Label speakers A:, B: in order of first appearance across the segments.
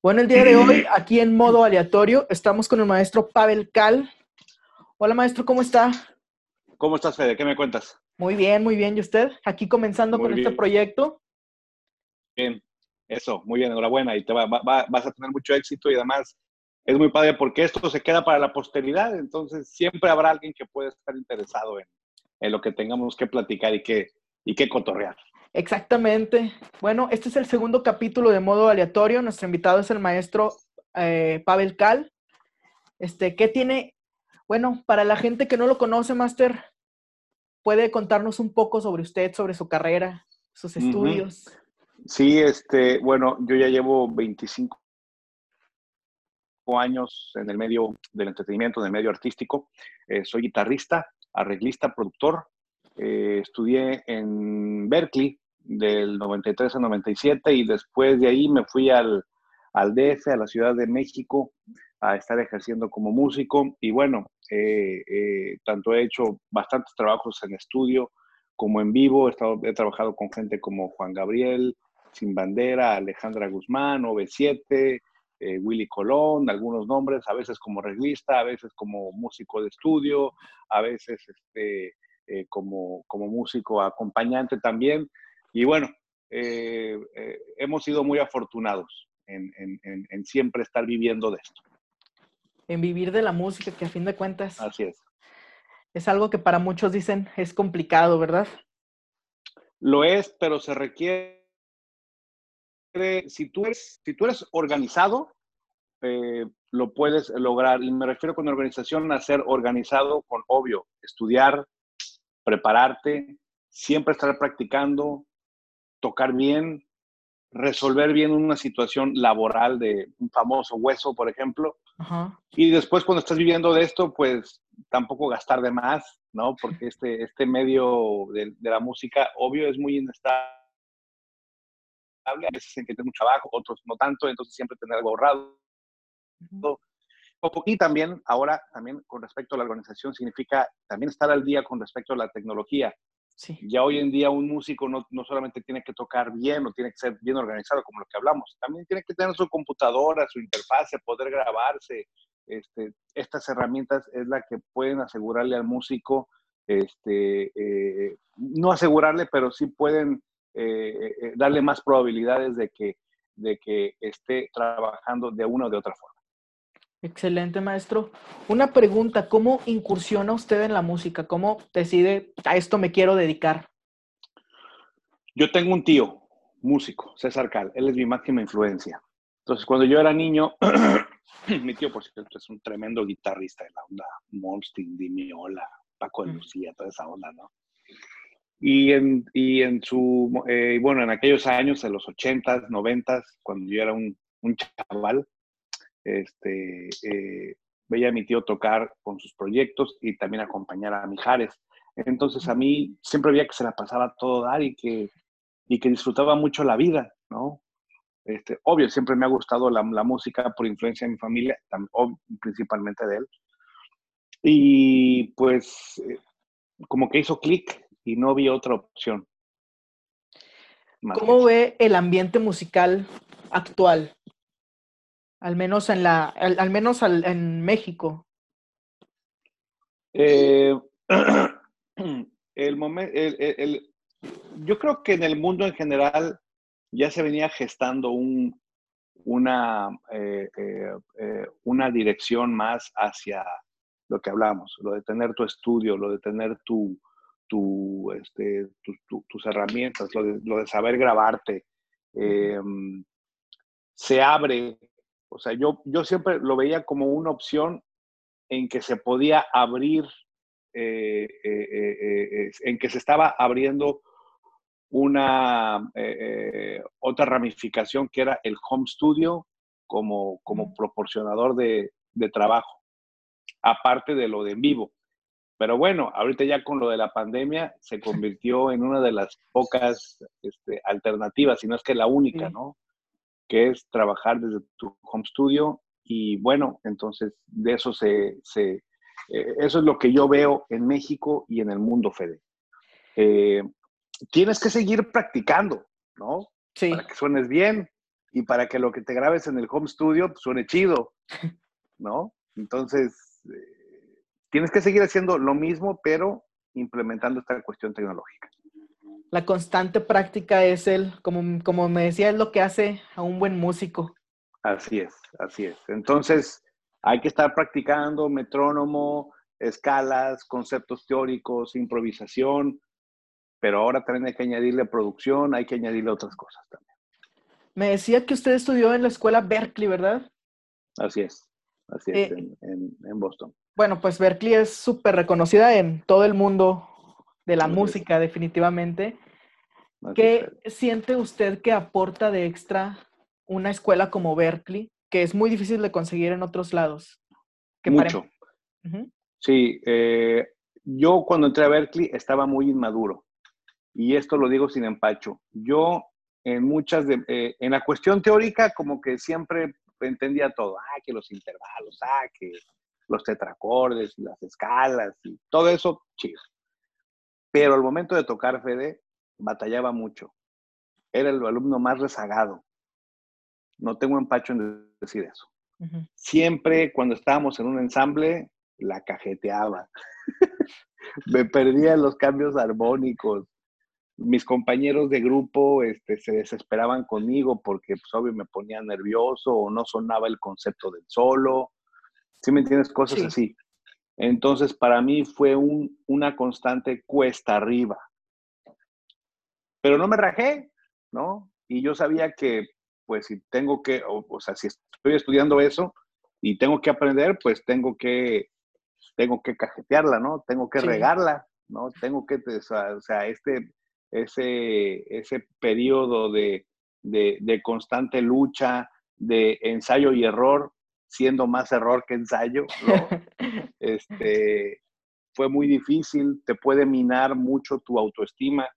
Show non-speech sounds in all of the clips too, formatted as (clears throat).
A: Bueno, el día de hoy, (clears throat) aquí en modo aleatorio, estamos con el maestro Pavel Cal. Hola, maestro, ¿cómo está?
B: ¿Cómo estás, Fede? ¿Qué me cuentas?
A: Muy bien, muy bien. ¿Y usted? Aquí comenzando con este proyecto.
B: Bien, eso, muy bien, enhorabuena. Y te vas a tener mucho éxito y además es muy padre porque esto se queda para la posteridad, entonces siempre habrá alguien que pueda estar interesado en, en lo que tengamos que platicar y que, y que cotorrear.
A: Exactamente. Bueno, este es el segundo capítulo de modo aleatorio. Nuestro invitado es el maestro eh, Pavel Cal. Este, ¿qué tiene? Bueno, para la gente que no lo conoce, Master, ¿puede contarnos un poco sobre usted, sobre su carrera, sus estudios?
B: Sí, este, bueno, yo ya llevo 25 años en el medio del entretenimiento, en el medio artístico. Eh, soy guitarrista, arreglista, productor, eh, estudié en Berkeley del 93 al 97 y después de ahí me fui al, al DF, a la Ciudad de México, a estar ejerciendo como músico. Y bueno, eh, eh, tanto he hecho bastantes trabajos en estudio como en vivo. He, estado, he trabajado con gente como Juan Gabriel, Sin Bandera, Alejandra Guzmán, OV7, Willy Colón, algunos nombres, a veces como reglista, a veces como músico de estudio, a veces este, eh, como, como músico acompañante también. Y bueno, eh, eh, hemos sido muy afortunados en, en, en, siempre estar viviendo de esto.
A: En vivir de la música, que a fin de cuentas.
B: Así es.
A: Es algo que para muchos dicen es complicado, ¿verdad?
B: Lo es, pero se requiere. Si tú eres, si tú eres organizado, lo puedes lograr. Y me refiero con organización a ser organizado con, obvio, estudiar, prepararte, siempre estar practicando, tocar bien, resolver bien una situación laboral de un famoso hueso, por ejemplo. Y después cuando estás viviendo de esto, pues tampoco gastar de más, ¿no? Porque este, este medio de, la música, obvio, es muy inestable. A veces en que tienes mucho trabajo, otros no tanto, entonces siempre tener algo ahorrado. Y también ahora, también con respecto a la organización, significa también estar al día con respecto a la tecnología. Sí. Ya hoy en día un músico no, no, solamente tiene que tocar bien o tiene que ser bien organizado como lo que hablamos, también tiene que tener su computadora, su interfase, poder grabarse. Este, estas herramientas es la que pueden asegurarle al músico, este, eh, no asegurarle, pero sí pueden eh, eh, darle más probabilidades de que, de que esté trabajando de una o de otra forma.
A: Excelente, maestro. Una pregunta, ¿cómo incursiona usted en la música? ¿Cómo decide a esto me quiero dedicar?
B: Yo tengo un tío, músico, César Cal, él es mi máxima influencia. Entonces, cuando yo era niño, (clears throat) mi tío, por cierto, es un tremendo guitarrista de la onda Molstin, Dimiola, Paco de. Lucía, toda esa onda, ¿no? Y en, y en su, eh, bueno, en aquellos años, en los 80s, 90 cuando yo era un, un chaval, este, eh, veía a mi tío tocar con sus proyectos y también acompañar a Mijares. Entonces a mí siempre veía que se la pasaba todo dar y que, y que disfrutaba mucho la vida, ¿no? Este, obvio, siempre me ha gustado la, la música por influencia de mi familia, principalmente de él. Y pues eh, como que hizo clic y no vi otra opción.
A: ¿Cómo ve el ambiente musical actual? Al menos en la, al, menos en México.
B: Eh, (clears throat) el momento, el, yo creo que en el mundo en general ya se venía gestando un, una, eh, eh, una dirección más hacia lo que hablamos, lo de tener tu estudio, lo de tener tu, tu, este, tus herramientas, lo de, lo de saber grabarte. se abre o sea, yo, yo siempre lo veía como una opción en que se podía abrir, eh, eh, eh, en que se estaba abriendo una otra ramificación que era el home studio como, como proporcionador de, de, trabajo, aparte de lo de en vivo. Pero bueno, ahorita ya con lo de la pandemia se convirtió en una de las pocas este, alternativas, si no es que la única, ¿no? Que es trabajar desde tu home studio y bueno, entonces de eso se, se eh, eso es lo que yo veo en México y en el mundo, Fede. Eh, tienes que seguir practicando, ¿no?
A: Sí.
B: Para que suenes bien. y para que lo que te grabes en el home studio pues, suene chido, (laughs) ¿no? Entonces, eh, tienes que seguir haciendo lo mismo, pero implementando esta cuestión tecnológica.
A: La constante práctica es el, como, como me decía, es lo que hace a un buen músico.
B: Así es, así es. Entonces, hay que estar practicando metrónomo, escalas, conceptos teóricos, improvisación, pero ahora también hay que añadirle producción, hay que añadirle otras cosas también.
A: Me decía que usted estudió en la escuela Berkeley, ¿verdad?
B: Así es, así es, eh, en, Boston.
A: Bueno, pues Berkeley es súper reconocida en todo el mundo de la música, definitivamente. ¿Qué siente usted que aporta de extra una escuela como Berkeley, que es muy difícil de conseguir en otros lados?
B: Mucho. Sí, eh, yo cuando entré a Berkeley estaba muy inmaduro y esto lo digo sin empacho. Yo en muchas de, eh, en la cuestión teórica como que siempre entendía todo, ah, que los intervalos, ah, que los tetracordes y las escalas y todo eso, chido. Pero al momento de tocar Fede, batallaba mucho. Era el alumno más rezagado. No tengo empacho en decir eso. Siempre cuando estábamos en un ensamble, la cajeteaba. (laughs) Me perdía los cambios armónicos. Mis compañeros de grupo este, se desesperaban conmigo porque, pues, obvio, me ponía nervioso o no sonaba el concepto del solo. ¿Sí me entiendes? Cosas así. Entonces, para mí fue una constante cuesta arriba. Pero no me rajé, ¿no? Y yo sabía que, pues, si tengo que, o sea, si estoy estudiando eso y tengo que aprender, pues tengo que tengo que cajetearla, ¿no? Tengo que regarla, ¿no? Tengo que, o sea, este, ese, ese periodo de, constante lucha, de ensayo y error, siendo más error que ensayo, ¿no? (laughs) este, fue muy difícil, te puede minar mucho tu autoestima,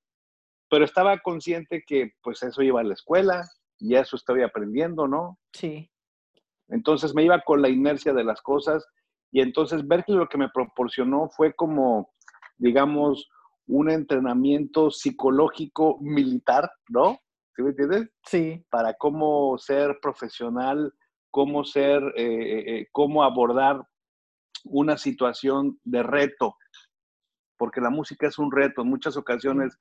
B: pero estaba consciente que pues eso iba a la escuela y eso estoy aprendiendo, ¿no?
A: Sí.
B: Entonces me iba con la inercia de las cosas y entonces Berkeley lo que me proporcionó fue como, digamos, un entrenamiento psicológico militar, ¿no? ¿Sí me entiendes?
A: Sí.
B: Para cómo ser profesional, cómo ser, eh, eh, eh, cómo abordar una situación de reto, porque la música es un reto, en muchas ocasiones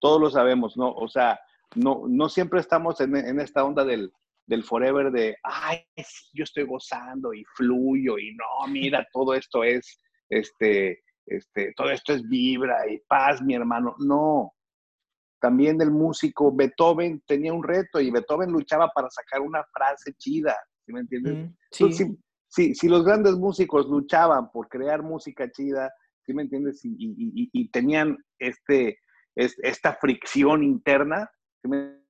B: todos lo sabemos, ¿no? O sea, no, no siempre estamos en, en esta onda del, del forever de, ay, yo estoy gozando y fluyo y no, mira, (laughs) todo esto es, este, este, todo esto es vibra y paz, mi hermano. No. También el músico Beethoven tenía un reto y Beethoven luchaba para sacar una frase chida, ¿sí me entiendes? Mm, sí. Si, si, los grandes músicos luchaban por crear música chida, ¿sí me entiendes? Y, y, y, tenían este, esta fricción interna, ¿sí me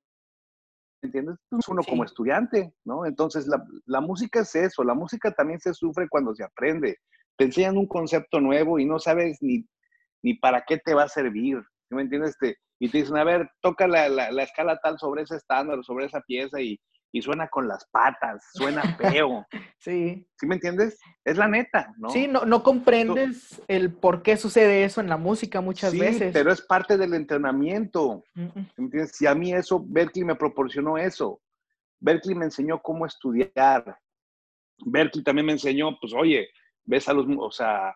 B: ¿entiendes? Pues uno como estudiante, ¿no? Entonces, la, música es eso, la música también se sufre cuando se aprende. Te enseñan un concepto nuevo y no sabes ni, ni para qué te va a servir, ¿sí me entiendes? y te dicen, a ver, toca la, la, escala tal sobre ese estándar, sobre esa pieza y, y suena con las patas, suena feo. (laughs)
A: sí.
B: ¿Sí me entiendes? Es la neta, ¿no?
A: Sí, no, no comprendes el por qué sucede eso en la música muchas
B: sí,
A: veces.
B: pero es parte del entrenamiento. ¿Me entiendes? Si a mí eso, Berkeley me proporcionó eso. Berkeley me enseñó cómo estudiar. Berkeley también me enseñó, pues, oye, ves a los, o sea,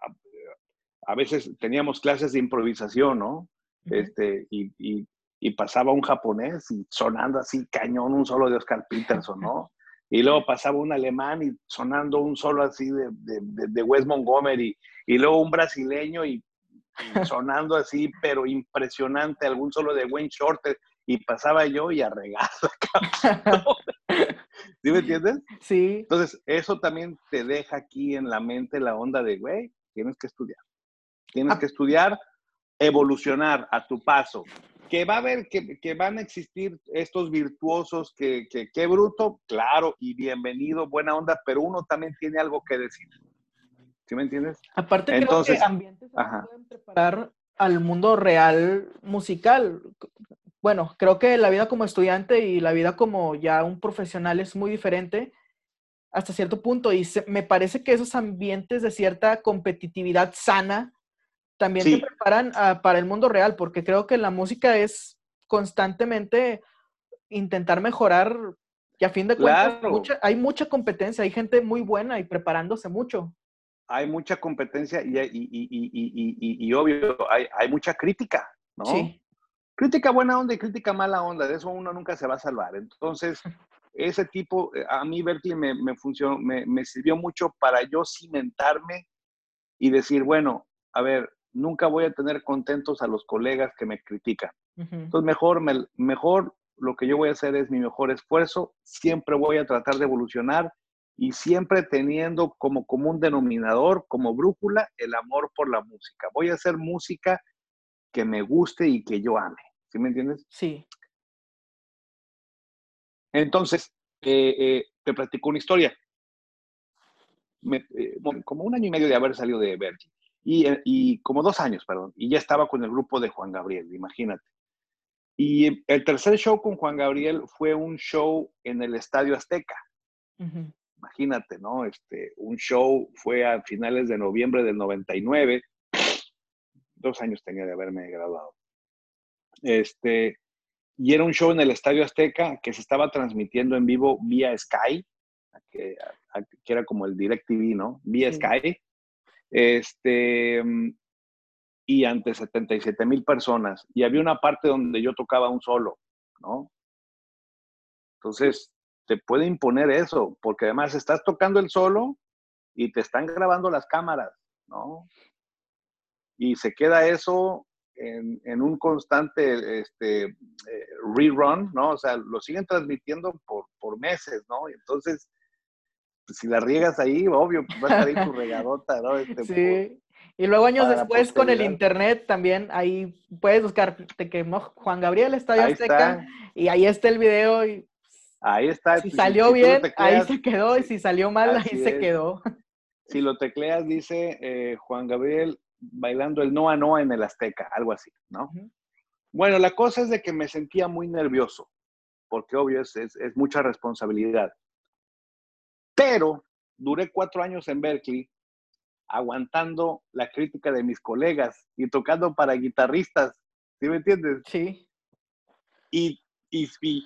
B: a veces teníamos clases de improvisación, ¿no? Este, y, y, y pasaba un japonés y sonando así cañón un solo de Oscar Peterson, ¿no? Y luego pasaba un alemán y sonando un solo así de, de, Wes Montgomery, y luego un brasileño y, (laughs) sonando así, pero impresionante, algún solo de Wayne Shorter, y pasaba yo y a (laughs) ¿Sí me entiendes?
A: Sí.
B: Entonces, eso también te deja aquí en la mente la onda de, güey, tienes que estudiar. Tienes ah. que estudiar, evolucionar a tu paso que va a haber, que, van a existir estos virtuosos, que, qué bruto, claro, y bienvenido, buena onda, pero uno también tiene algo que decir. ¿Sí me entiendes?
A: Aparte, Entonces, creo que ambientes se pueden preparar al mundo real musical. Bueno, creo que la vida como estudiante y la vida como ya un profesional es muy diferente hasta cierto punto y me parece que esos ambientes de cierta competitividad sana también te preparan ah, para el mundo real, porque creo que la música es constantemente intentar mejorar Y a fin de cuentas, hay mucha competencia, hay gente muy buena y preparándose mucho.
B: Hay mucha competencia y, y, obvio, hay, hay, mucha crítica, ¿no? Sí. Crítica buena onda y crítica mala onda, de eso uno nunca se va a salvar. Entonces, (laughs) ese tipo, a mí Berkeley me, me funcionó, me, me sirvió mucho para yo cimentarme y decir, bueno, a ver, nunca voy a tener contentos a los colegas que me critican. Entonces, mejor, mejor lo que yo voy a hacer es mi mejor esfuerzo, siempre voy a tratar de evolucionar y siempre teniendo como común denominador, como brújula, el amor por la música. Voy a hacer música que me guste y que yo ame. ¿Sí me entiendes?
A: Sí.
B: Entonces, eh, eh, te platico una historia. Eh, como un año y medio de haber salido de Berkeley. Eh, y, como dos años, perdón, y ya estaba con el grupo de Juan Gabriel, imagínate. Y el tercer show con Juan Gabriel fue un show en el Estadio Azteca. Imagínate, ¿no? Este, un show fue a finales de noviembre del 99. Dos años tenía de haberme graduado. Este, y era un show en el Estadio Azteca que se estaba transmitiendo en vivo vía Sky, que, era como el DirecTV, ¿no? Vía Sky. Este, y ante 77 mil personas. Y había una parte donde yo tocaba un solo, ¿no? Entonces, te puede imponer eso, porque además estás tocando el solo y te están grabando las cámaras, ¿no? Y se queda eso en, un constante este, eh, rerun, ¿no? O sea, lo siguen transmitiendo por, por meses, ¿no? entonces, pues, si la riegas ahí, obvio, pues va a estar ahí tu (laughs) regadota, ¿no? Este,
A: sí. y luego años después con el internet también, ahí puedes buscar, te quemó Juan Gabriel Estadio Azteca y ahí está el video y
B: ahí está.
A: Si salió bien, ahí se quedó y si salió mal, ahí se quedó.
B: Si lo tecleas, dice eh, Juan Gabriel bailando el Noa Noa en el Azteca, algo así, ¿no? Bueno, la cosa es de que me sentía muy nervioso, porque obvio es, es, es mucha responsabilidad. Pero duré cuatro años en Berkeley aguantando la crítica de mis colegas y tocando para guitarristas, ¿sí me entiendes?
A: Sí.
B: Y, y, y,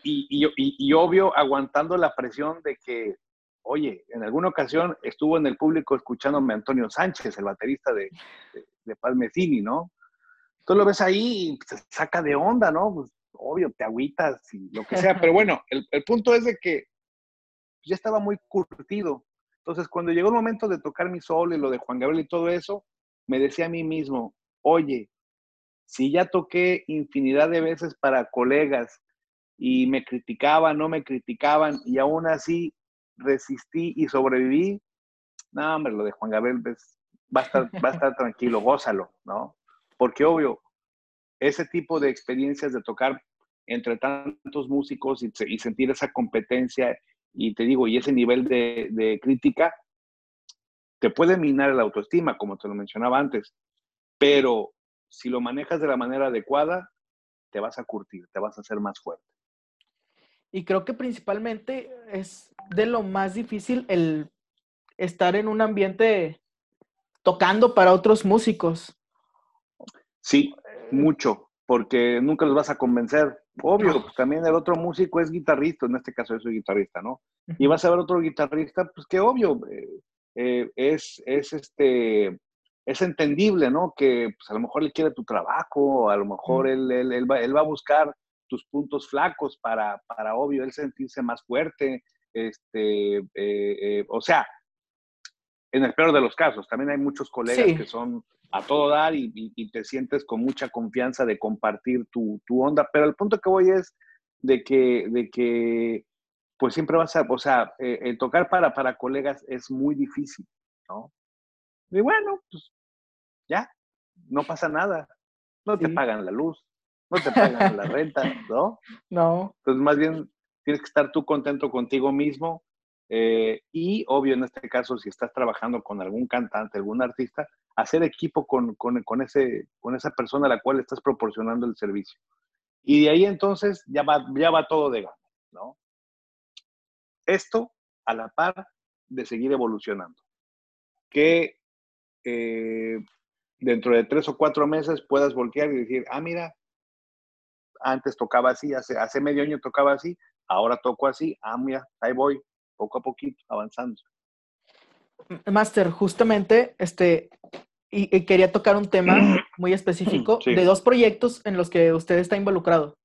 B: y, obvio aguantando la presión de que, oye, en alguna ocasión estuvo en el público escuchándome Antonio Sánchez, el baterista de, de, Palmecini, ¿no? Tú lo ves ahí y se saca de onda, ¿no? Pues, obvio, te agüitas y lo que sea, (laughs) pero bueno, el, el punto es de que ya estaba muy curtido. Entonces, cuando llegó el momento de tocar mi solo y lo de Juan Gabriel y todo eso, me decía a mí mismo, oye, si ya toqué infinidad de veces para colegas y me criticaban, no me criticaban, y aún así resistí y sobreviví, no, hombre, lo de Juan Gabriel pues, va, a estar, va a estar tranquilo, gózalo, ¿no? Porque obvio, ese tipo de experiencias de tocar entre tantos músicos y, y sentir esa competencia y te digo, y ese nivel de, crítica te puede minar la autoestima, como te lo mencionaba antes, pero si lo manejas de la manera adecuada, te vas a curtir, te vas a hacer más fuerte.
A: Y creo que principalmente es de lo más difícil el estar en un ambiente tocando para otros músicos.
B: Sí, mucho, porque nunca los vas a convencer. Obvio, pues también el otro músico es guitarrista, en este caso yo soy guitarrista, ¿no? Y vas a ver otro guitarrista, pues que obvio, eh, eh, es, es, este, es entendible, ¿no? Que pues, a lo mejor él quiere tu trabajo, a lo mejor él, él, él, va, él, va, a buscar tus puntos flacos para, para, obvio, él sentirse más fuerte, este, eh, o sea, en el peor de los casos, también hay muchos colegas que son a todo dar y, te sientes con mucha confianza de compartir tu, onda. Pero el punto que voy es de que, de que pues siempre vas a, o sea, eh, tocar para, para colegas es muy difícil, ¿no? Y bueno, pues ya, no pasa nada. No te pagan la luz, no te (laughs) pagan la renta, ¿no?
A: No.
B: Entonces, más bien tienes que estar tú contento contigo mismo. Eh, y obvio, en este caso, si estás trabajando con algún cantante, algún artista, hacer equipo con, con, ese, con esa persona a la cual estás proporcionando el servicio. Y de ahí entonces ya va, ya va todo de gana, ¿no? Esto a la par de seguir evolucionando. Que eh, dentro de tres o cuatro meses puedas voltear y decir, ah, mira, antes tocaba así, hace, hace medio año tocaba así, ahora toco así, ah, mira, ahí voy, poco a poquito, avanzando.
A: Master, justamente, este, y, quería tocar un tema muy específico de dos proyectos en los que usted está involucrado,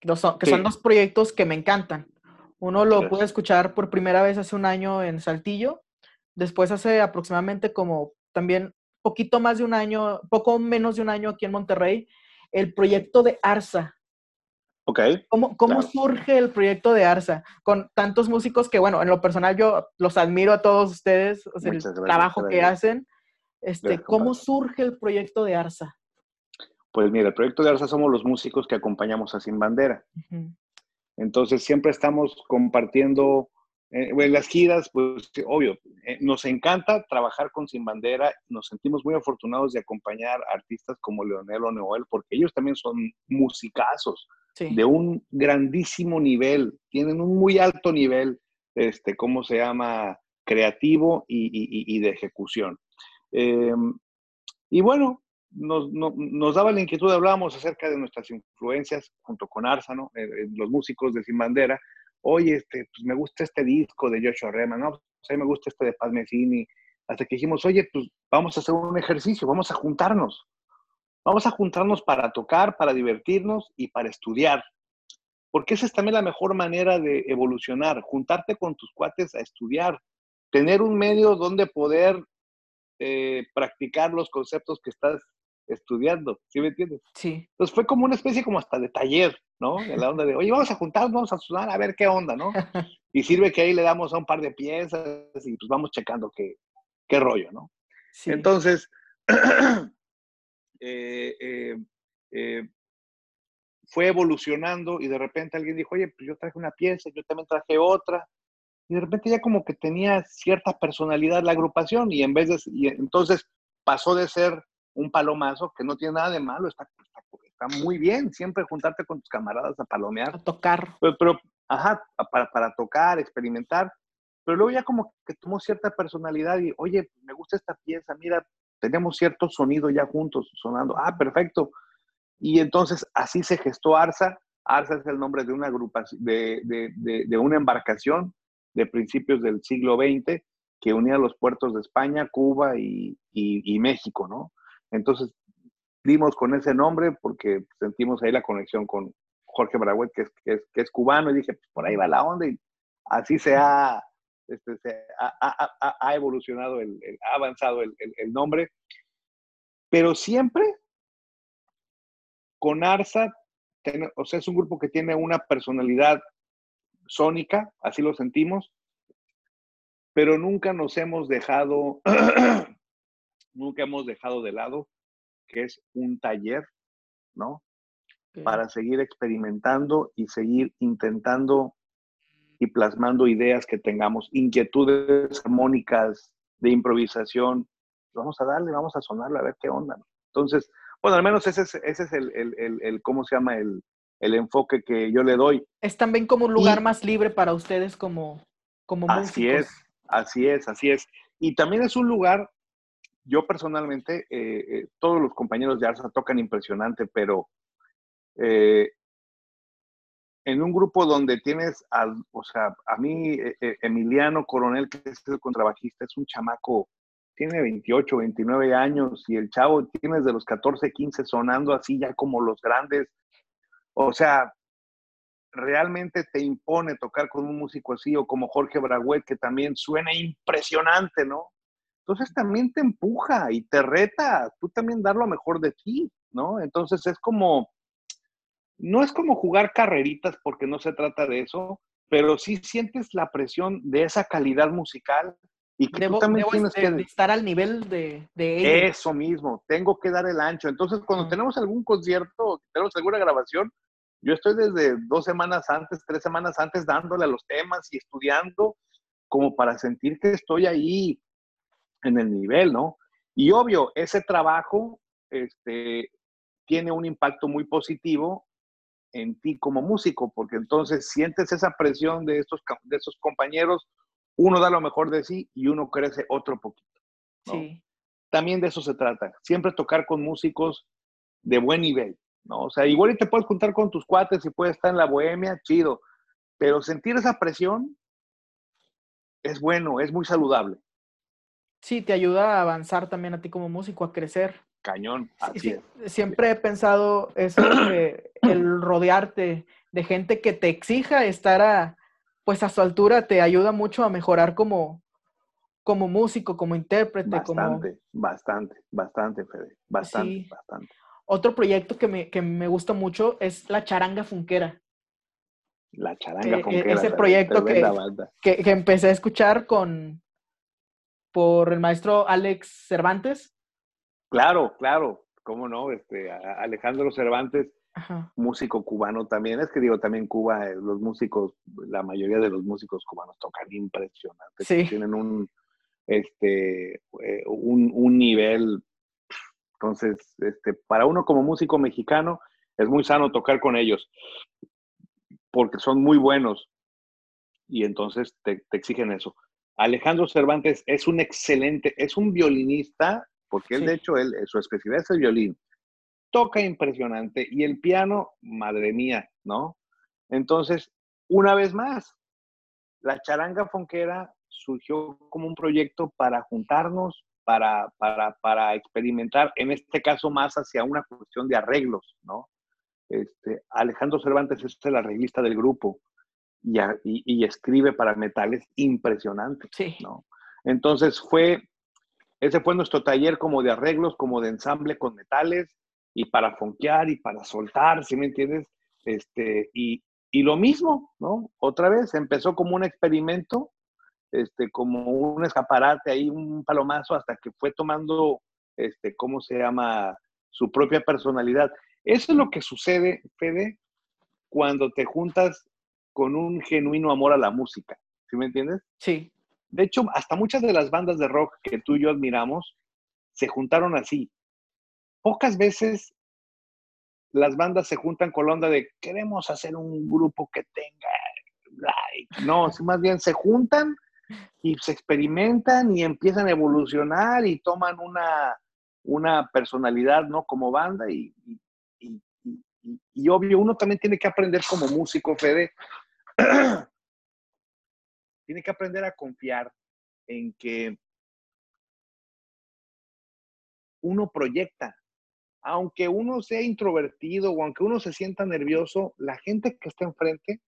A: que son, dos proyectos que me encantan. Uno lo pude escuchar por primera vez hace un año en Saltillo, después hace aproximadamente como también poquito más de un año, poco menos de un año aquí en Monterrey, el proyecto de Arsa.
B: Ok.
A: ¿Cómo, cómo surge el proyecto de Arsa? Con tantos músicos que, bueno, en lo personal yo los admiro a todos ustedes, el trabajo que hacen. Este, ¿Cómo surge el proyecto de Arsa?
B: Pues mira, el proyecto de Arsa somos los músicos que acompañamos a Sin Bandera. Entonces siempre estamos compartiendo eh, en las giras, pues obvio, eh, nos encanta trabajar con Sin Bandera, nos sentimos muy afortunados de acompañar artistas como Leonel o Noel, porque ellos también son musicazos de un grandísimo nivel, tienen un muy alto nivel, este, ¿cómo se llama? Creativo y, de ejecución. Em, y bueno, nos, nos, daba la inquietud, hablábamos acerca de nuestras influencias junto con Arsa, ¿no? Eh, los músicos de Sin Bandera, oye, este, pues me gusta este disco de Joshua Rema, ¿no? Pues me gusta este de Paz Messini. Hasta que dijimos, oye, pues vamos a hacer un ejercicio, vamos a juntarnos. Vamos a juntarnos para tocar, para divertirnos y para estudiar. Porque esa es también la mejor manera de evolucionar, juntarte con tus cuates a estudiar, tener un medio donde poder eh, practicar los conceptos que estás estudiando, ¿sí me entiendes?
A: Sí.
B: Entonces fue como una especie como hasta de taller, ¿no? En la onda de, oye, vamos a juntarnos, vamos a sonar, a ver qué onda, ¿no? (laughs) Y sirve que ahí le damos a un par de piezas y pues vamos checando qué, qué rollo, ¿no? Sí. Entonces, (clears throat) eh, eh, eh, fue evolucionando y de repente alguien dijo, oye, pues yo traje una pieza, yo también traje otra. Y de repente ya como que tenía cierta personalidad la agrupación y en vez de, y entonces pasó de ser un palomazo, que no tiene nada de malo, está, está, muy bien, siempre juntarte con tus camaradas a palomear.
A: A tocar.
B: Pero, ajá, para, para, tocar, experimentar. Pero luego ya como que tomó cierta personalidad y, oye, me gusta esta pieza, mira, tenemos cierto sonido ya juntos sonando. Ah, perfecto. Y entonces así se gestó Arsa. Arsa es el nombre de una agrupación, de, de, de, una embarcación de principios del siglo XX que unía los puertos de España, Cuba y, y México, ¿no? Entonces, dimos con ese nombre porque sentimos ahí la conexión con Jorge Braguet, que es, que es, cubano, y dije, pues por ahí va la onda, y así se ha, este, ha, evolucionado, el, ha avanzado el, nombre. Pero siempre con Arsa, o sea, es un grupo que tiene una personalidad sónica, así lo sentimos, pero nunca nos hemos dejado (clears throat) nunca hemos dejado de lado, que es un taller, ¿no? Para seguir experimentando y seguir intentando y plasmando ideas que tengamos, inquietudes armónicas de improvisación. Vamos a darle, vamos a sonarle a ver qué onda. Entonces, bueno, al menos ese es, ese es el, el, el, ¿cómo se llama? El, el enfoque que yo le doy.
A: Es también como un lugar más libre para ustedes como, como músicos.
B: Así es, así es, así es. Y también es un lugar yo personalmente, eh, eh, todos los compañeros de Arsa tocan impresionante, pero eh, en un grupo donde tienes, o sea, a mí, Emiliano Coronel, que es el contrabajista, es un chamaco, tiene 28, 29 años y el chavo tiene desde los 14, 15 sonando así ya como los grandes. O sea, realmente te impone tocar con un músico así o como Jorge Braguet, que también suena impresionante, ¿no? entonces también te empuja y te reta, tú también dar lo mejor de ti, ¿no? Entonces es como, no es como jugar carreritas porque no se trata de eso, pero sí sientes la presión de esa calidad musical y que tú también tienes que
A: estar al nivel de,
B: de Eso mismo, tengo que dar el ancho. Entonces, cuando tenemos algún concierto, tenemos alguna grabación, yo estoy desde dos semanas antes, tres semanas antes dándole a los temas y estudiando como para sentir que estoy ahí en el nivel, ¿no? Y obvio, ese trabajo este, tiene un impacto muy positivo en ti como músico, porque entonces sientes esa presión de estos de esos compañeros, uno da lo mejor de sí y uno crece otro poquito. Sí. También de eso se trata, siempre tocar con músicos de buen nivel, ¿no? O sea, igual y te puedes juntar con tus cuates y puedes estar en la bohemia, chido, Pero sentir esa presión es bueno, es muy saludable.
A: Sí, te ayuda a avanzar también a ti como músico, a crecer.
B: Cañón, así es.
A: Siempre he pensado eso, (coughs) el rodearte de gente que te exija estar a, pues a su altura te ayuda mucho a mejorar como, como músico, como intérprete.
B: Bastante, bastante, bastante, Fede. Bastante, bastante.
A: Otro proyecto que me, que me gusta mucho es La Charanga Funquera.
B: La Charanga Funquera.
A: Ese proyecto que, que, que, empecé a escuchar con por el maestro Alex Cervantes.
B: Claro, claro, cómo no, este, Alejandro Cervantes músico cubano también. Es que digo, también Cuba, eh, los músicos, la mayoría de los músicos cubanos tocan impresionantes. Tienen un, este, eh, un, un, nivel. Entonces, este, para uno como músico mexicano, es muy sano tocar con ellos, porque son muy buenos y entonces te, te exigen eso. Alejandro Cervantes es un excelente, es un violinista, porque él de hecho, él, su especialidad es el violín, toca impresionante y el piano, madre mía, ¿no? Entonces, una vez más, la charanga fonquera surgió como un proyecto para juntarnos, para, para, para experimentar, en este caso más hacia una cuestión de arreglos, ¿no? Este, Alejandro Cervantes es el arreglista del grupo y, y, escribe para metales impresionantes, sí. ¿no? Entonces fue, ese fue nuestro taller como de arreglos, como de ensamble con metales, y para fonquear y para soltar, ¿sí me entiendes? Este, y, y lo mismo, ¿no? Otra vez, empezó como un experimento, este, como un escaparate ahí, un palomazo, hasta que fue tomando, este, ¿cómo se llama? Su propia personalidad. Eso es lo que sucede, Fede, cuando te juntas con un genuino amor a la música, ¿sí me entiendes?
A: Sí.
B: De hecho, hasta muchas de las bandas de rock que tú y yo admiramos se juntaron así, pocas veces las bandas se juntan con la onda de queremos hacer un grupo que tenga like. No, más bien se juntan y se experimentan y empiezan a evolucionar y toman una, una personalidad, ¿no? Como banda y, y, y, obvio, uno también tiene que aprender como músico, Fede, (clears throat) tiene que aprender a confiar en que uno proyecta aunque uno sea introvertido o aunque uno se sienta nervioso, la gente que está enfrente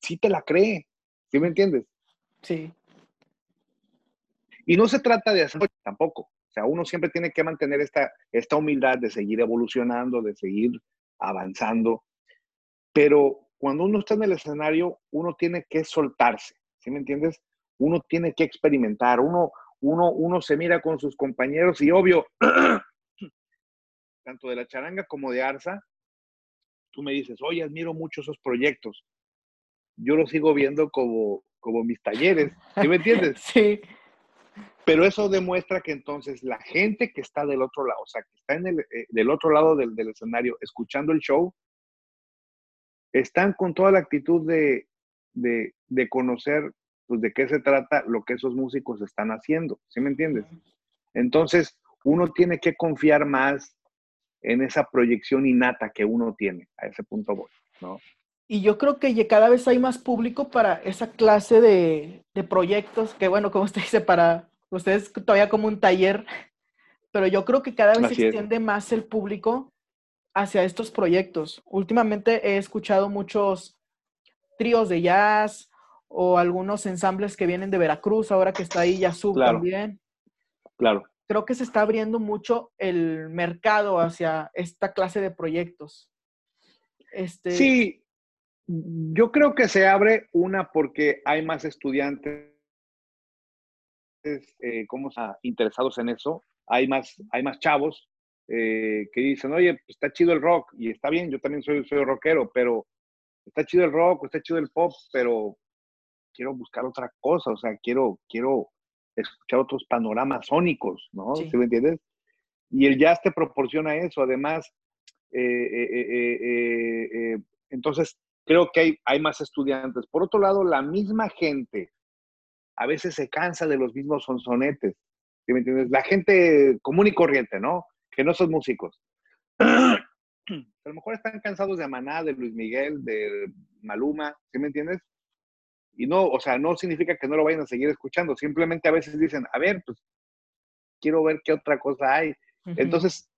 B: sí te la cree. ¿Sí me entiendes?
A: Sí.
B: Y no se trata de hacer tampoco. O sea, uno siempre tiene que mantener esta, esta humildad de seguir evolucionando, de seguir avanzando. Pero cuando uno está en el escenario, uno tiene que soltarse. ¿Sí me entiendes? Uno tiene que experimentar. Uno, uno, uno se mira con sus compañeros y obvio, (clears throat) tanto de la charanga como de Arza, tú me dices, oye, admiro mucho esos proyectos. Yo los sigo viendo como, como mis talleres, ¿sí me entiendes? (laughs)
A: sí.
B: Pero eso demuestra que entonces la gente que está del otro lado, o sea, que está en el, eh, del otro lado del, del, escenario escuchando el show, están con toda la actitud de, de, de conocer pues de qué se trata lo que esos músicos están haciendo, ¿sí me entiendes? Entonces, uno tiene que confiar más en esa proyección innata que uno tiene, a ese punto voy, ¿no?
A: Y yo creo que cada vez hay más público para esa clase de, de proyectos, que bueno, como usted (laughs) dice, para ustedes todavía como un taller, pero yo creo que cada vez se extiende más el público hacia estos proyectos. Últimamente he escuchado muchos tríos de jazz o algunos ensambles que vienen de Veracruz, ahora que está ahí Yazub también.
B: Claro.
A: Creo que se está abriendo mucho el mercado hacia esta clase de proyectos.
B: Este... Sí, yo creo que se abre una porque hay más estudiantes eh, como interesados en eso. Hay más, hay más chavos eh, que dicen, oye, pues, está chido el rock y está bien, yo también soy, soy rockero, pero está chido el rock, está chido el pop, pero quiero buscar otra cosa, o sea, quiero, quiero escuchar otros panoramas sónicos, ¿no? Sí. me entiendes? Y el jazz te proporciona eso, además, eh, eh, eh, entonces creo que hay, hay más estudiantes. Por otro lado, la misma gente a veces se cansa de los mismos sonsonetes, ¿sí me entiendes? La gente común y corriente, ¿no? Que no son músicos. (clears throat) a lo mejor están cansados de Maná, de Luis Miguel, de Maluma, ¿sí me entiendes? Y no, o sea, no significa que no lo vayan a seguir escuchando, simplemente a veces dicen, a ver, pues quiero ver qué otra cosa hay. Entonces,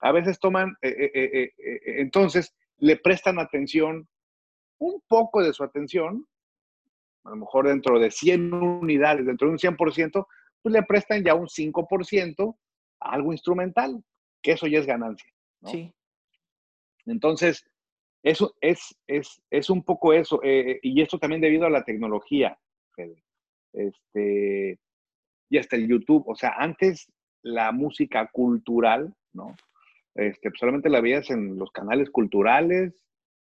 B: a veces toman, eh, eh, eh, entonces le prestan atención, un poco de su atención, a lo mejor dentro de 100 unidades, dentro de un 100%, pues le prestan ya un 5% a algo instrumental, que eso ya es ganancia. Sí. Entonces, eso es, es, es un poco eso, y esto también debido a la tecnología, Este, y hasta el YouTube, o sea, antes la música cultural, ¿no? Este, pues, solamente la veías en los canales culturales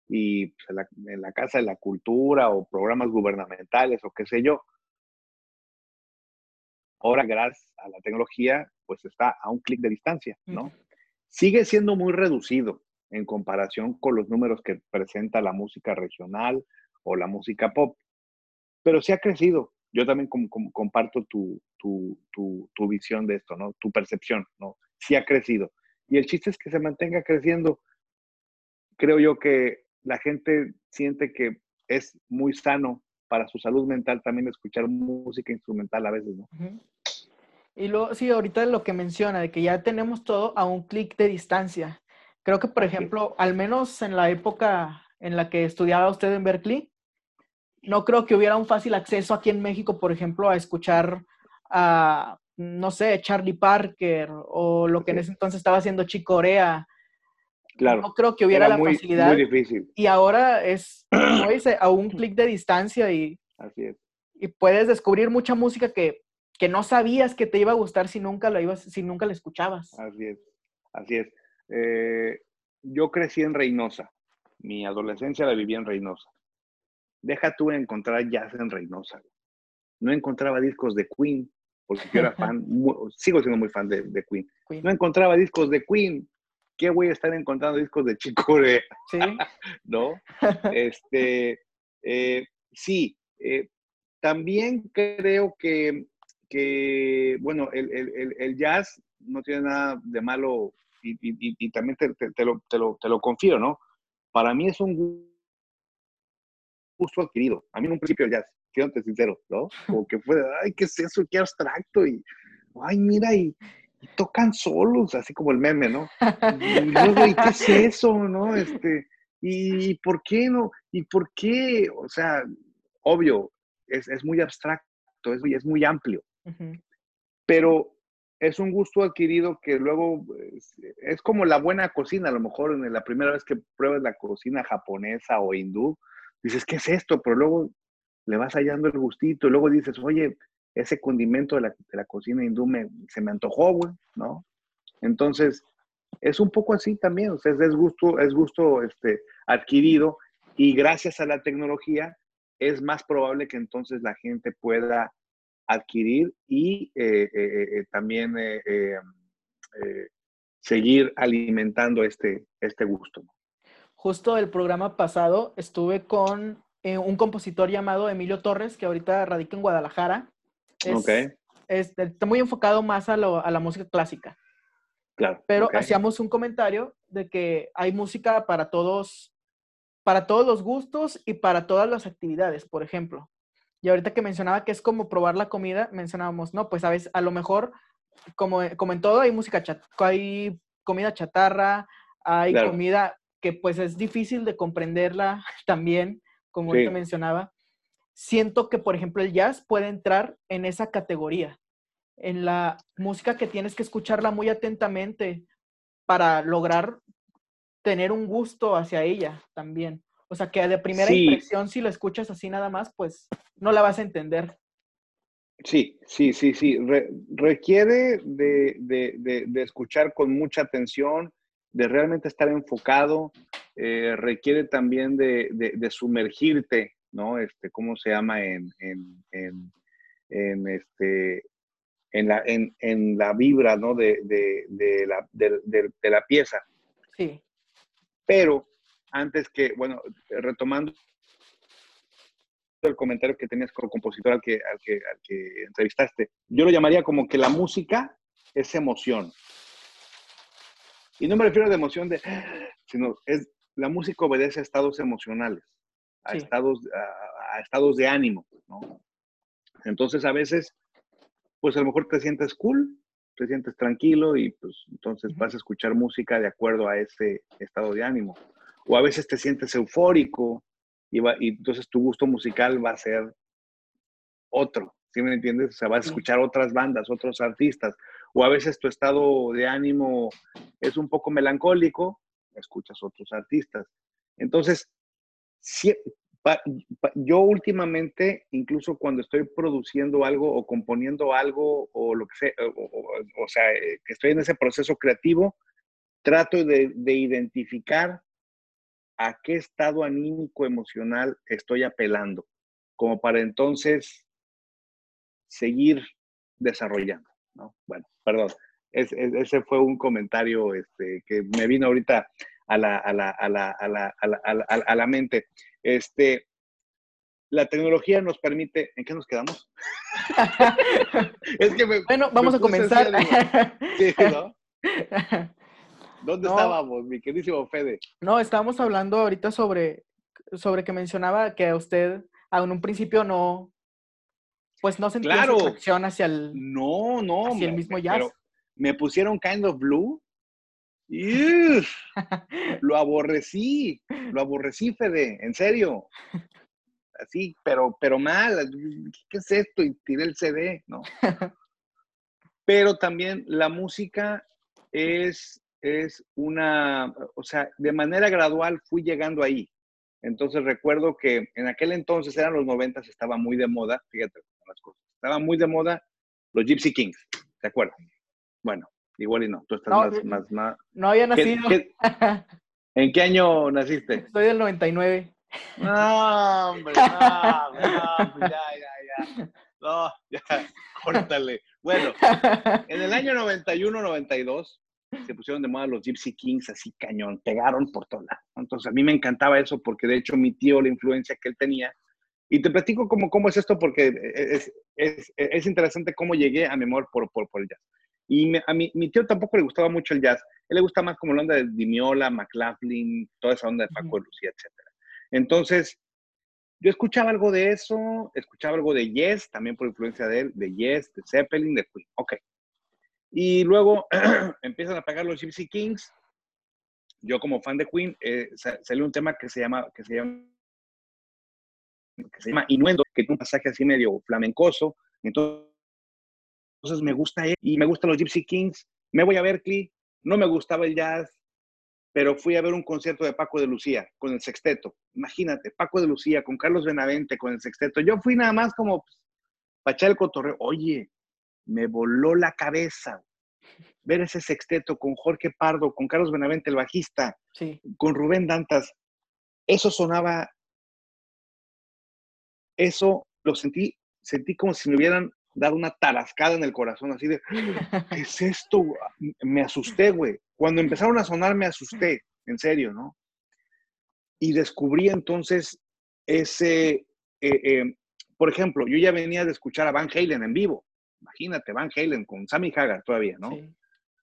B: y pues, en, la, Casa de la Cultura o programas gubernamentales o qué sé yo. Ahora, gracias a la tecnología, pues está a un clic de distancia, ¿no? Sigue siendo muy reducido en comparación con los números que presenta la música regional o la música pop, pero sí ha crecido. Yo también comparto tu, tu, tu, visión de esto, ¿no? Tu percepción, ¿no? Sí ha crecido. Y el chiste es que se mantenga creciendo. Creo yo que la gente siente que es muy sano para su salud mental también escuchar música instrumental a veces, ¿no?
A: Y luego, sí, ahorita lo que menciona, de que ya tenemos todo a un clic de distancia. Creo que, por ejemplo, al menos en la época en la que estudiaba usted en Berkeley, no creo que hubiera un fácil acceso aquí en México, por ejemplo, a escuchar a, no sé, Charlie Parker o lo que en ese entonces estaba haciendo Chico Corea. Claro. No creo que hubiera la facilidad. Muy difícil. Y ahora es, (clears throat) como dice, a un clic de distancia y,
B: Así es.
A: y puedes descubrir mucha música que, que no sabías que te iba a gustar si nunca la ibas, si nunca la escuchabas.
B: Así es, así es. Eh, yo crecí en Reynosa. Mi adolescencia la viví en Reynosa. Deja tú encontrar jazz en Reynosa. No encontraba discos de Queen, porque yo era (laughs) fan, sigo siendo muy fan de, Queen. No encontraba discos de Queen. ¿Qué voy a estar encontrando discos de Chico Sí. (laughs) ¿No? (laughs) Este, eh, sí, eh, también creo que, que bueno, el, jazz no tiene nada de malo y, también te, lo, te, lo, te lo confío, ¿no? Para mí es un gusto adquirido. A mí en un principio el jazz siéndote sincero, ¿no? Como que fue, ay, ¿qué es eso? Qué abstracto. Y, ay, mira, y, tocan solos, así como el meme, ¿no? Y luego, ¿y qué es eso, no? Este, ¿y por qué no? ¿Y por qué? O sea, obvio, es, es muy abstracto, es, es muy amplio. Pero es un gusto adquirido que luego es, es, como la buena cocina, a lo mejor en la primera vez que pruebas la cocina japonesa o hindú, dices, ¿qué es esto? Pero luego le vas hallando el gustito, y luego dices, oye, ese condimento de la, de la cocina hindú me, se me antojó, ¿no? Entonces, es un poco así también, o sea, es gusto, es gusto este, adquirido y gracias a la tecnología es más probable que entonces la gente pueda adquirir y eh, eh, eh, también seguir alimentando este, este gusto.
A: Justo el programa pasado estuve con un compositor llamado Emilio Torres, que ahorita radica en Guadalajara. Está muy enfocado más a, la música clásica.
B: Claro.
A: Pero hacíamos un comentario de que hay música para todos, para todos los gustos y para todas las actividades, por ejemplo. Y ahorita que mencionaba que es como probar la comida, mencionábamos, no, pues sabes, a lo mejor, como, como en todo, hay música chat, hay comida chatarra, hay comida que pues es difícil de comprenderla (laughs) también como te mencionaba, siento que, por ejemplo, el jazz puede entrar en esa categoría, en la música que tienes que escucharla muy atentamente para lograr tener un gusto hacia ella también. O sea, que de primera impresión, si la escuchas así nada más, pues no la vas a entender.
B: Sí, sí, sí, sí. requiere de, de, escuchar con mucha atención, de realmente estar enfocado, eh, requiere también de, sumergirte, ¿no? Este, ¿Cómo se llama? En, en, este, en, la, en, la vibra, ¿no? De, la, de, la pieza.
A: Sí.
B: Pero antes que, bueno, retomando el comentario que tenías con el compositor al que, al que, al que entrevistaste, yo lo llamaría como que la música es emoción. Y no me refiero a de emoción de sino es, la música obedece a estados emocionales, a, estados, a, estados de ánimo, ¿no? Entonces a veces, pues a lo mejor te sientes cool, te sientes tranquilo y pues entonces vas a escuchar música de acuerdo a ese estado de ánimo. O a veces te sientes eufórico y, y entonces tu gusto musical va a ser otro, ¿sí me entiendes? O sea, vas a escuchar otras bandas, otros artistas. O a veces tu estado de ánimo es un poco melancólico, escuchas otros artistas. Entonces, yo últimamente, incluso cuando estoy produciendo algo o componiendo algo o lo que sea, o, sea, eh, que estoy en ese proceso creativo, trato de, de, identificar a qué estado anímico emocional estoy apelando, como para entonces seguir desarrollando, ¿no? Bueno, perdón, ese fue un comentario este, que me vino ahorita a la, a la, a la, a la, a la, a la, mente. Este, la tecnología nos permite. ¿En qué nos quedamos? (laughs)
A: es que bueno, vamos a comenzar. (laughs)
B: ¿Dónde estábamos, mi queridísimo Fede?
A: No, estábamos hablando ahorita sobre, sobre que mencionaba que a usted, en un principio no, pues no sentía claro. atracción hacia el,
B: no, no,
A: hacia el mismo jazz. Pero
B: me pusieron Kind of Blue (laughs) lo aborrecí, lo aborrecí, Fede, en serio. Así, pero, pero mal, ¿qué es esto? Y tiré el CD, ¿no? Pero también la música es, es una, o sea, de manera gradual fui llegando ahí. Entonces recuerdo que en aquel entonces, eran los noventas, estaba muy de moda, fíjate las cosas, estaba muy de moda los Gypsy Kings, ¿te acuerdas? Bueno, Igual y no, tú estás más, más, más,
A: No había nacido. (laughs)
B: en qué año naciste?
A: Soy del 99.
B: No, hombre, no, no, pues ya, ya, ya. No, ya, córtale. Bueno, en el año 91, 92, se pusieron de moda los Gypsy Kings así cañón, pegaron por toda lado. Entonces a mí me encantaba eso porque de hecho mi tío, la influencia que él tenía, y te platico cómo, cómo es esto porque es, es, es interesante cómo llegué a mi amor por, por, por el jazz. Y a mi, mi, tío tampoco le gustaba mucho el jazz. él le gusta más como la onda de Dimiola, McLaughlin, toda esa onda de Paco de Lucía, etc. Entonces, yo escuchaba algo de eso, escuchaba algo de Yes, también por influencia de él, de Yes, de Zeppelin, de Queen. Ok. Y luego (clears throat) empiezan a pagar los Gypsy Kings. Yo como fan de Queen, eh, salió un tema que se llama, que se llama, que se llama Inuendo, que es un pasaje así medio flamencoso. Entonces, entonces me gusta él y me gustan los Gypsy Kings. Me voy a Berkeley, no me gustaba el jazz, pero fui a ver un concierto de Paco de Lucía con el sexteto. Imagínate, Paco de Lucía con Carlos Benavente con el sexteto. Yo fui nada más como pues, para echar el cotorreo. Oye, me voló la cabeza ver ese sexteto con Jorge Pardo, con Carlos Benavente, el bajista, con Rubén Dantas. Eso sonaba, eso lo sentí, sentí como si me hubieran dar una tarascada en el corazón, así de, (laughs) ¿qué es esto? Me asusté, güey. Cuando empezaron a sonar, me asusté, en serio, ¿no? Y descubrí entonces ese, eh, eh, por ejemplo, yo ya venía de escuchar a Van Halen en vivo. Imagínate, Van Halen con Sammy Hagar todavía, ¿no?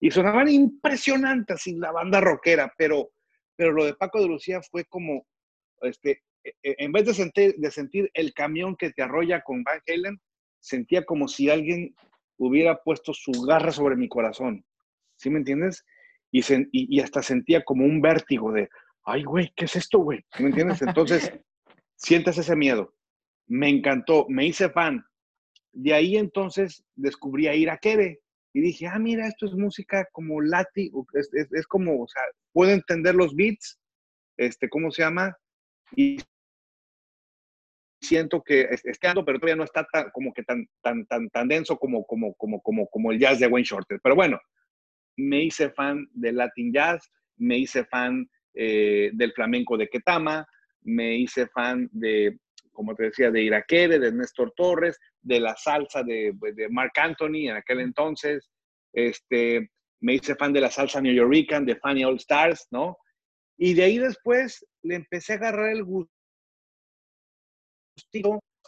B: Y sonaban impresionantes, así la banda rockera, pero, pero lo de Paco de Lucía fue como, este, e, e, en vez de sentir, de sentir el camión que te arrolla con Van Halen, sentía como si alguien hubiera puesto su garra sobre mi corazón. ¿Sí me entiendes? Y, y, hasta sentía como un vértigo de, ay, güey, ¿qué es esto, güey? ¿Sí me entiendes? Entonces, (laughs) sientes ese miedo. Me encantó, me hice fan. De ahí entonces descubrí a Ira Kere y dije, ah, mira, esto es música como lati, es, es, como, o sea, puedo entender los beats, este, ¿cómo se llama? Y siento que está ando, pero todavía no está tan, como que tan, tan, tan, tan denso como, como, como, como, como el jazz de Wayne Shorter. Pero bueno, me hice fan del Latin Jazz, me hice fan eh, del flamenco de Ketama, me hice fan de, como te decía, de Iraquere, de Néstor Torres, de la salsa de, de Mark Anthony en aquel entonces, este, me hice fan de la salsa New Yorkican, de Fanny All Stars, ¿no? Y de ahí después le empecé a agarrar el gusto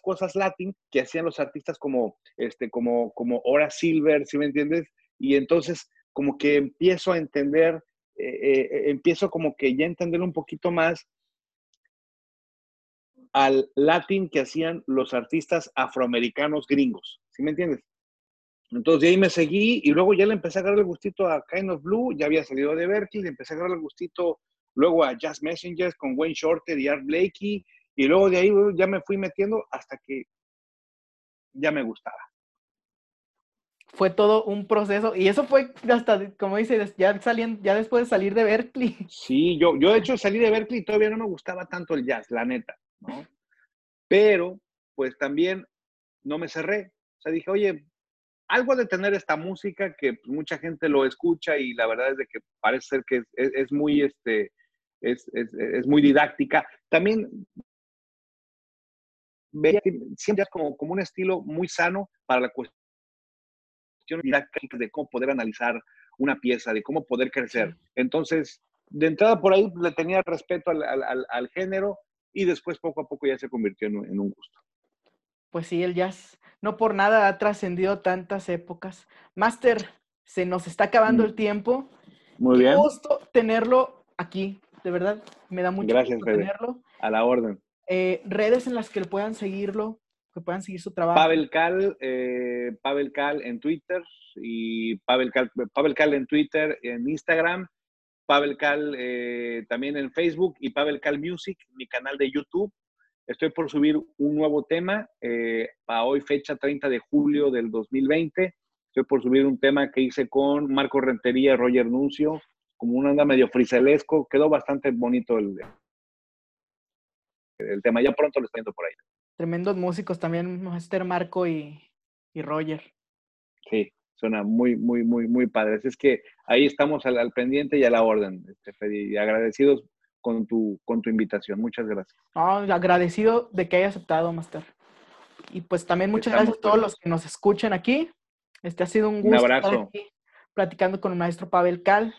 B: cosas latin que hacían los artistas como, este, como, como Hora Silver, si me entiendes? Y entonces como que empiezo a entender eh, empiezo como que ya entender un poquito más al latín que hacían los artistas afroamericanos gringos, ¿sí me entiendes? Entonces de ahí me seguí y luego ya le empecé a agarrar el gustito a Kind of Blue, ya había salido de Berkeley, le empecé a agarrar el gustito luego a Jazz Messengers con Wayne Shorter y Art Blakey, y luego de ahí ya me fui metiendo hasta que ya me gustaba.
A: Fue todo un proceso, y eso fue hasta, como dices, ya, saliendo, ya después de salir de Berkeley.
B: Sí, yo, yo de hecho salí de Berkeley y todavía no me gustaba tanto el jazz, la neta, ¿no? Pero, pues también no me cerré. O sea, dije, oye, algo de tener esta música que pues, mucha gente lo escucha y la verdad es de que parece ser que es, muy, este, es, muy didáctica. También veía siempre como, como un estilo muy sano para la cuestión de cómo poder analizar una pieza, de cómo poder crecer. Entonces, de entrada por ahí le tenía respeto al, género y después poco a poco ya se convirtió en, en un gusto.
A: Pues sí, el jazz no por nada ha trascendido tantas épocas. Master, se nos está acabando mm. el tiempo.
B: Muy bien.
A: gusto tenerlo aquí, de verdad. Me da mucho
B: Gracias, gusto tenerlo. A la orden.
A: Eh, redes en las que puedan seguirlo, que puedan seguir su trabajo.
B: Pavel Cal, eh, Pavel Cal en Twitter y Pavel Cal, Pavel Cal en Twitter, en Instagram, Pavel Cal eh, también en Facebook y Pavel Cal Music, mi canal de YouTube. Estoy por subir un nuevo tema para hoy, fecha 30 de julio del 2020. Estoy por subir un tema que hice con Marco Rentería y Roger Nuncio, como un anda medio friselesco. Quedó bastante bonito el, el tema. Ya pronto lo estoy viendo por ahí.
A: Tremendos músicos también, Master Marco y, y Roger.
B: Sí, suena muy, muy, muy, muy padre. Es que ahí estamos al, pendiente y a la orden, este, y agradecidos con tu, con tu invitación. Muchas gracias.
A: agradecido de que haya aceptado, Master. Y pues también muchas gracias a todos los que nos escuchen aquí. Este ha sido un gusto
B: un abrazo. estar aquí
A: platicando con el maestro Pavel Cal.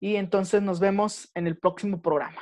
A: Y entonces nos vemos en el próximo programa.